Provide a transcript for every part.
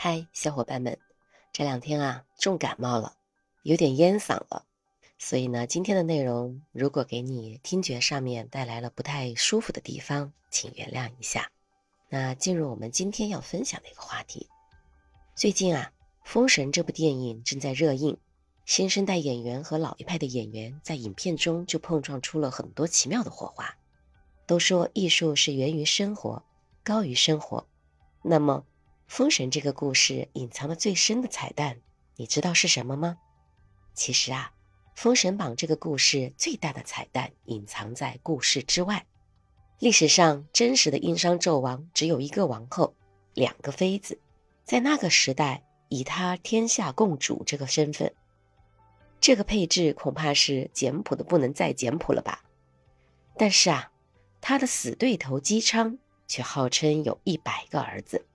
嗨，小伙伴们，这两天啊重感冒了，有点烟嗓了，所以呢，今天的内容如果给你听觉上面带来了不太舒服的地方，请原谅一下。那进入我们今天要分享的一个话题，最近啊，《封神》这部电影正在热映，新生代演员和老一派的演员在影片中就碰撞出了很多奇妙的火花。都说艺术是源于生活，高于生活，那么。封神这个故事隐藏的最深的彩蛋，你知道是什么吗？其实啊，《封神榜》这个故事最大的彩蛋隐藏在故事之外。历史上真实的殷商纣王只有一个王后，两个妃子，在那个时代以他天下共主这个身份，这个配置恐怕是简朴的不能再简朴了吧。但是啊，他的死对头姬昌却号称有一百个儿子。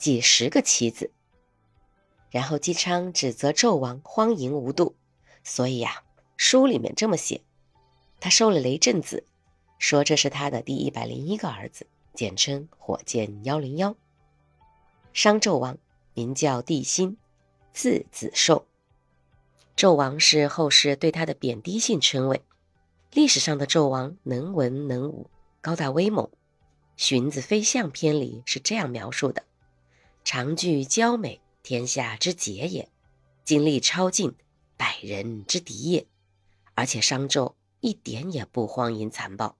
几十个妻子，然后姬昌指责纣王荒淫无度，所以呀，书里面这么写：他收了雷震子，说这是他的第一百零一个儿子，简称火箭幺零幺。商纣王名叫帝辛，字子寿。纣王是后世对他的贬低性称谓。历史上的纣王能文能武，高大威猛，《荀子·飞象篇》里是这样描述的。长具娇美，天下之杰也；精力超尽，百人之敌也。而且商纣一点也不荒淫残暴，《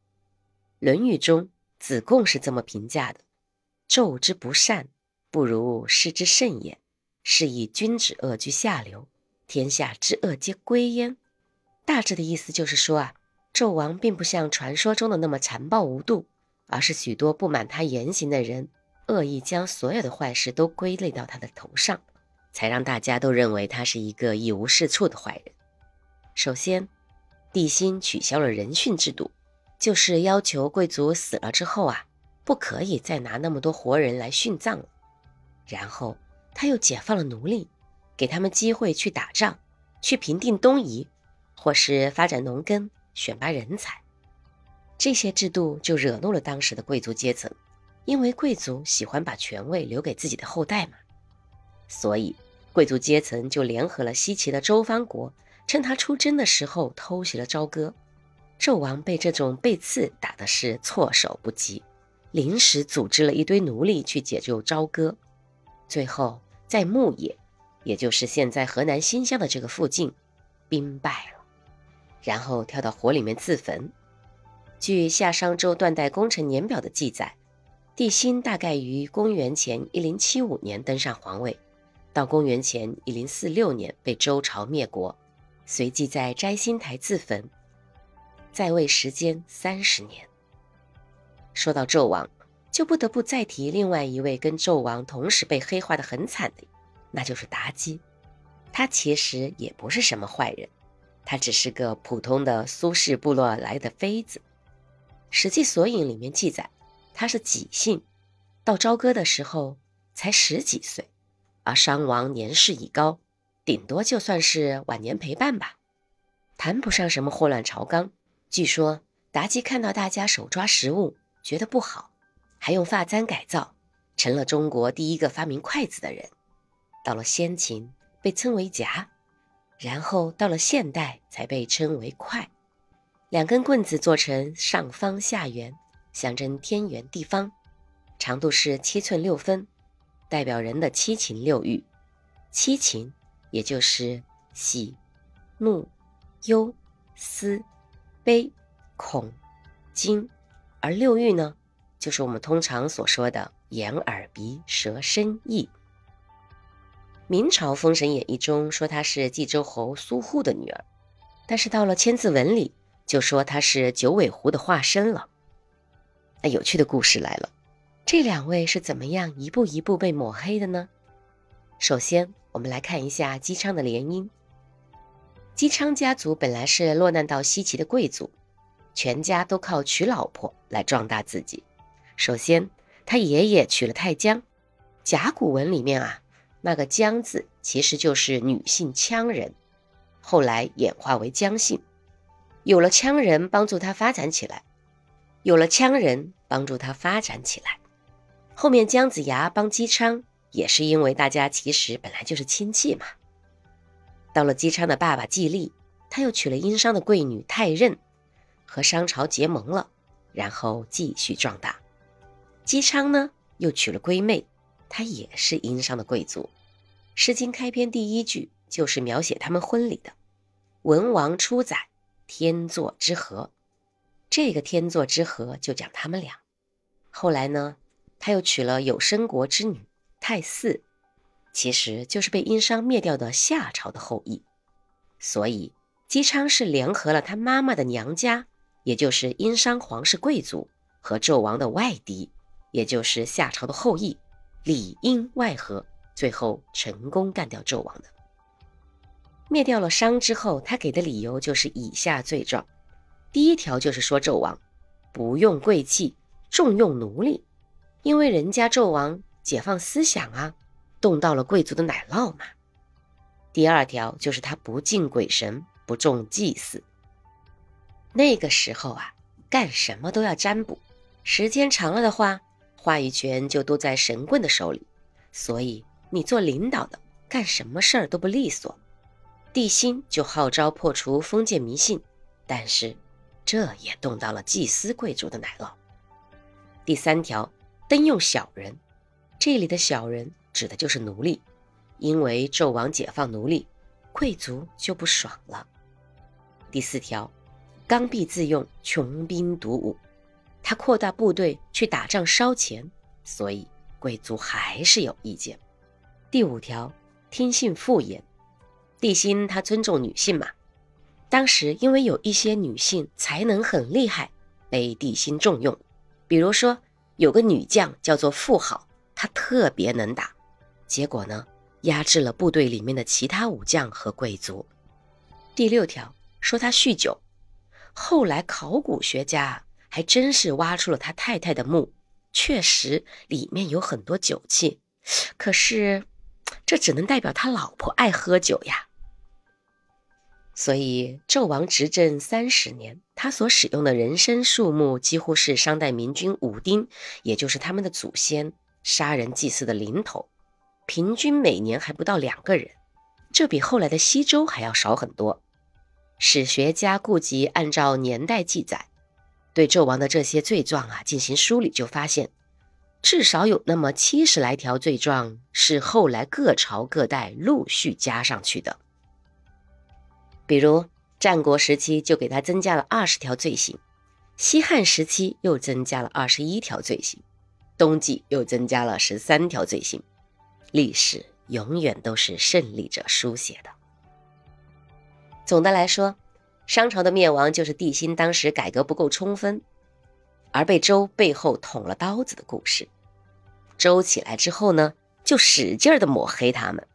论语》中子贡是这么评价的：“纣之不善，不如师之甚也。是以君子恶居下流，天下之恶皆归焉。”大致的意思就是说啊，纣王并不像传说中的那么残暴无度，而是许多不满他言行的人。恶意将所有的坏事都归类到他的头上，才让大家都认为他是一个一无是处的坏人。首先，帝辛取消了人殉制度，就是要求贵族死了之后啊，不可以再拿那么多活人来殉葬了。然后，他又解放了奴隶，给他们机会去打仗，去平定东夷，或是发展农耕、选拔人才。这些制度就惹怒了当时的贵族阶层。因为贵族喜欢把权位留给自己的后代嘛，所以贵族阶层就联合了西岐的周方国，趁他出征的时候偷袭了朝歌。纣王被这种背刺打的是措手不及，临时组织了一堆奴隶去解救朝歌，最后在牧野，也就是现在河南新乡的这个附近，兵败了，然后跳到火里面自焚。据夏商周断代工程年表的记载。帝辛大概于公元前一零七五年登上皇位，到公元前一零四六年被周朝灭国，随即在摘星台自焚，在位时间三十年。说到纣王，就不得不再提另外一位跟纣王同时被黑化的很惨的，那就是妲己。他其实也不是什么坏人，他只是个普通的苏氏部落来的妃子，《史记索引》里面记载。他是己姓，到朝歌的时候才十几岁，而商王年事已高，顶多就算是晚年陪伴吧，谈不上什么祸乱朝纲。据说妲己看到大家手抓食物，觉得不好，还用发簪改造，成了中国第一个发明筷子的人。到了先秦被称为夹，然后到了现代才被称为筷，两根棍子做成上方下圆。象征天圆地方，长度是七寸六分，代表人的七情六欲。七情也就是喜、怒、忧、思、悲、恐、惊，而六欲呢，就是我们通常所说的眼、耳、鼻、舌、身、意。明朝《封神演义》中说她是冀州侯苏护的女儿，但是到了《千字文》里就说她是九尾狐的化身了。那有趣的故事来了，这两位是怎么样一步一步被抹黑的呢？首先，我们来看一下姬昌的联姻。姬昌家族本来是落难到西岐的贵族，全家都靠娶老婆来壮大自己。首先，他爷爷娶了太姜，甲骨文里面啊，那个姜字其实就是女性羌人，后来演化为姜姓。有了羌人帮助他发展起来。有了羌人帮助他发展起来，后面姜子牙帮姬昌也是因为大家其实本来就是亲戚嘛。到了姬昌的爸爸季历，他又娶了殷商的贵女太任，和商朝结盟了，然后继续壮大。姬昌呢，又娶了闺妹，她也是殷商的贵族。《诗经》开篇第一句就是描写他们婚礼的：“文王出宰，天作之合。”这个天作之合就讲他们俩。后来呢，他又娶了有申国之女太姒，其实就是被殷商灭掉的夏朝的后裔。所以姬昌是联合了他妈妈的娘家，也就是殷商皇室贵族和纣王的外敌，也就是夏朝的后裔，里应外合，最后成功干掉纣王的。灭掉了商之后，他给的理由就是以下罪状。第一条就是说纣王不用贵气，重用奴隶，因为人家纣王解放思想啊，动到了贵族的奶酪嘛。第二条就是他不敬鬼神，不重祭祀。那个时候啊，干什么都要占卜，时间长了的话，话语权就都在神棍的手里，所以你做领导的干什么事儿都不利索。帝辛就号召破除封建迷信，但是。这也动到了祭司贵族的奶酪。第三条，登用小人，这里的小人指的就是奴隶，因为纣王解放奴隶，贵族就不爽了。第四条，刚愎自用，穷兵黩武，他扩大部队去打仗烧钱，所以贵族还是有意见。第五条，听信妇言，帝辛他尊重女性嘛。当时因为有一些女性才能很厉害，被帝辛重用。比如说有个女将叫做妇好，她特别能打，结果呢压制了部队里面的其他武将和贵族。第六条说他酗酒，后来考古学家还真是挖出了他太太的墓，确实里面有很多酒气，可是这只能代表他老婆爱喝酒呀。所以，纣王执政三十年，他所使用的人参树木几乎是商代明君武丁，也就是他们的祖先杀人祭祀的零头，平均每年还不到两个人，这比后来的西周还要少很多。史学家顾及按照年代记载，对纣王的这些罪状啊进行梳理，就发现至少有那么七十来条罪状是后来各朝各代陆续加上去的。比如战国时期就给他增加了二十条罪行，西汉时期又增加了二十一条罪行，冬季又增加了十三条罪行。历史永远都是胜利者书写的。总的来说，商朝的灭亡就是帝辛当时改革不够充分，而被周背后捅了刀子的故事。周起来之后呢，就使劲的抹黑他们，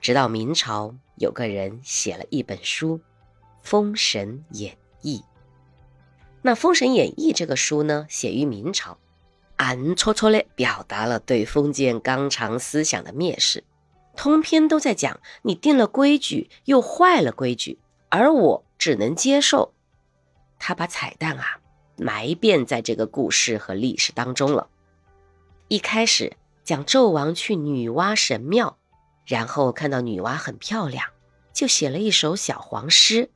直到明朝。有个人写了一本书《封神演义》。那《封神演义》这个书呢，写于明朝，暗戳戳地表达了对封建纲常思想的蔑视，通篇都在讲你定了规矩又坏了规矩，而我只能接受。他把彩蛋啊埋遍在这个故事和历史当中了。一开始讲纣王去女娲神庙。然后看到女娲很漂亮，就写了一首小黄诗。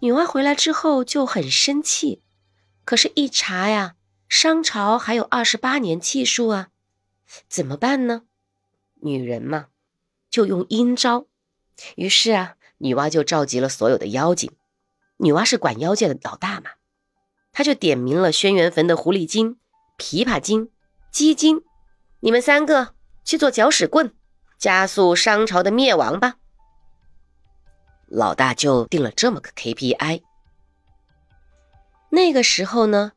女娲回来之后就很生气，可是，一查呀，商朝还有二十八年气数啊，怎么办呢？女人嘛，就用阴招。于是啊，女娲就召集了所有的妖精。女娲是管妖界的老大嘛，她就点名了轩辕坟的狐狸精、琵琶精、鸡精，你们三个去做搅屎棍。加速商朝的灭亡吧，老大就定了这么个 KPI。那个时候呢，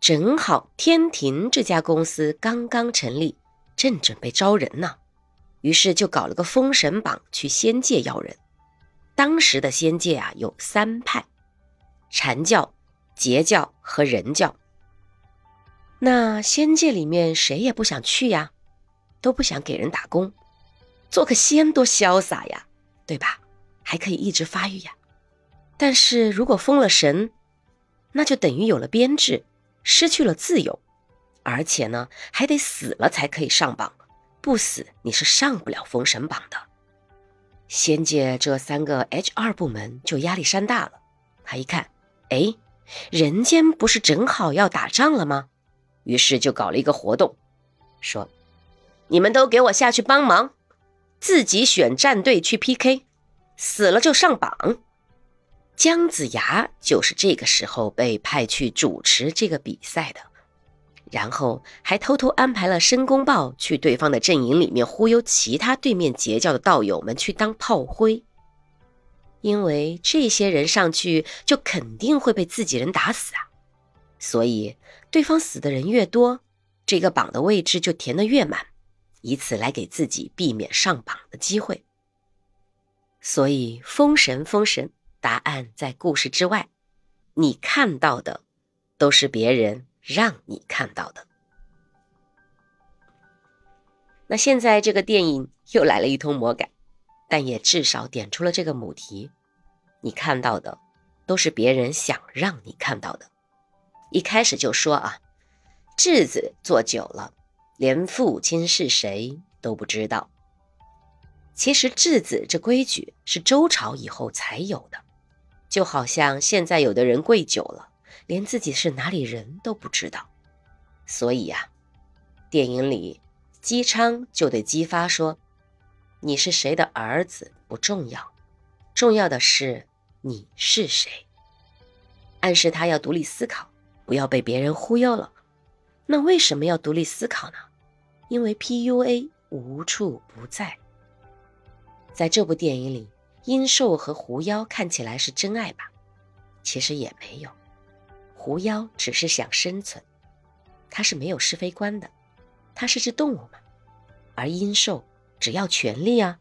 正好天庭这家公司刚刚成立，正准备招人呢，于是就搞了个封神榜去仙界要人。当时的仙界啊有三派：禅教、截教和人教。那仙界里面谁也不想去呀，都不想给人打工。做个仙多潇洒呀，对吧？还可以一直发育呀。但是如果封了神，那就等于有了编制，失去了自由，而且呢还得死了才可以上榜，不死你是上不了封神榜的。仙界这三个 H R 部门就压力山大了。他一看，哎，人间不是正好要打仗了吗？于是就搞了一个活动，说：“你们都给我下去帮忙，自己选战队去 PK，死了就上榜。”姜子牙就是这个时候被派去主持这个比赛的，然后还偷偷安排了申公豹去对方的阵营里面忽悠其他对面截教的道友们去当炮灰，因为这些人上去就肯定会被自己人打死啊，所以对方死的人越多，这个榜的位置就填得越满，以此来给自己避免上榜的机会。所以封神，封神。答案在故事之外，你看到的都是别人让你看到的。那现在这个电影又来了一通魔改，但也至少点出了这个母题：你看到的都是别人想让你看到的。一开始就说啊，质子做久了，连父亲是谁都不知道。其实质子这规矩是周朝以后才有的。就好像现在有的人跪久了，连自己是哪里人都不知道。所以呀，电影里姬昌就对姬发说：“你是谁的儿子不重要，重要的是你是谁。”暗示他要独立思考，不要被别人忽悠了。那为什么要独立思考呢？因为 PUA 无处不在。在这部电影里。殷寿和狐妖看起来是真爱吧？其实也没有，狐妖只是想生存，它是没有是非观的，它是只动物嘛。而殷寿只要权力啊，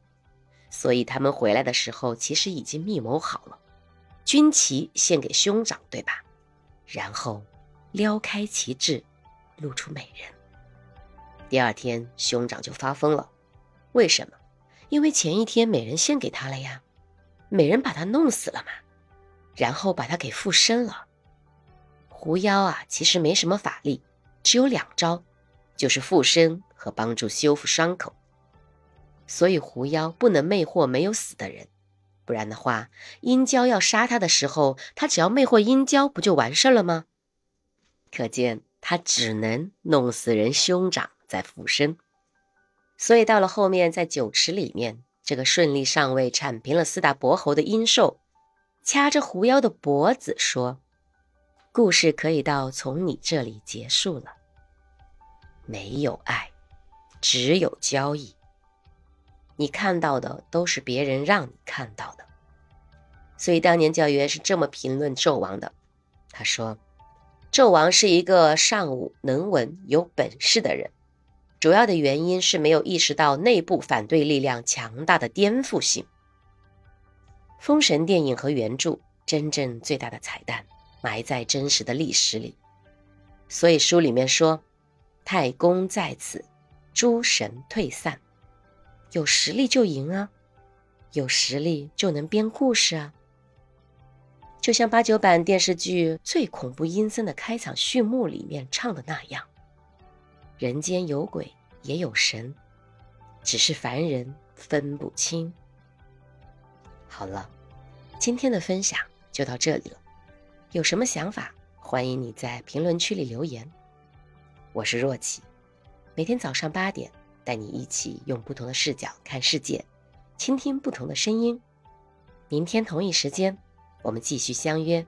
所以他们回来的时候其实已经密谋好了，军旗献给兄长，对吧？然后撩开旗帜，露出美人。第二天兄长就发疯了，为什么？因为前一天美人献给他了呀。美人把他弄死了嘛，然后把他给附身了。狐妖啊，其实没什么法力，只有两招，就是附身和帮助修复伤口。所以狐妖不能魅惑没有死的人，不然的话，殷郊要杀他的时候，他只要魅惑殷郊，不就完事了吗？可见他只能弄死人兄长再附身。所以到了后面，在酒池里面。这个顺利上位、铲平了四大伯侯的殷寿，掐着狐妖的脖子说：“故事可以到从你这里结束了。没有爱，只有交易。你看到的都是别人让你看到的。所以当年教员是这么评论纣王的：他说，纣王是一个尚武能文、有本事的人。”主要的原因是没有意识到内部反对力量强大的颠覆性。《封神》电影和原著真正最大的彩蛋埋在真实的历史里，所以书里面说：“太公在此，诸神退散。”有实力就赢啊，有实力就能编故事啊。就像八九版电视剧最恐怖阴森的开场序幕里面唱的那样。人间有鬼也有神，只是凡人分不清。好了，今天的分享就到这里了。有什么想法，欢迎你在评论区里留言。我是若琪，每天早上八点带你一起用不同的视角看世界，倾听不同的声音。明天同一时间，我们继续相约。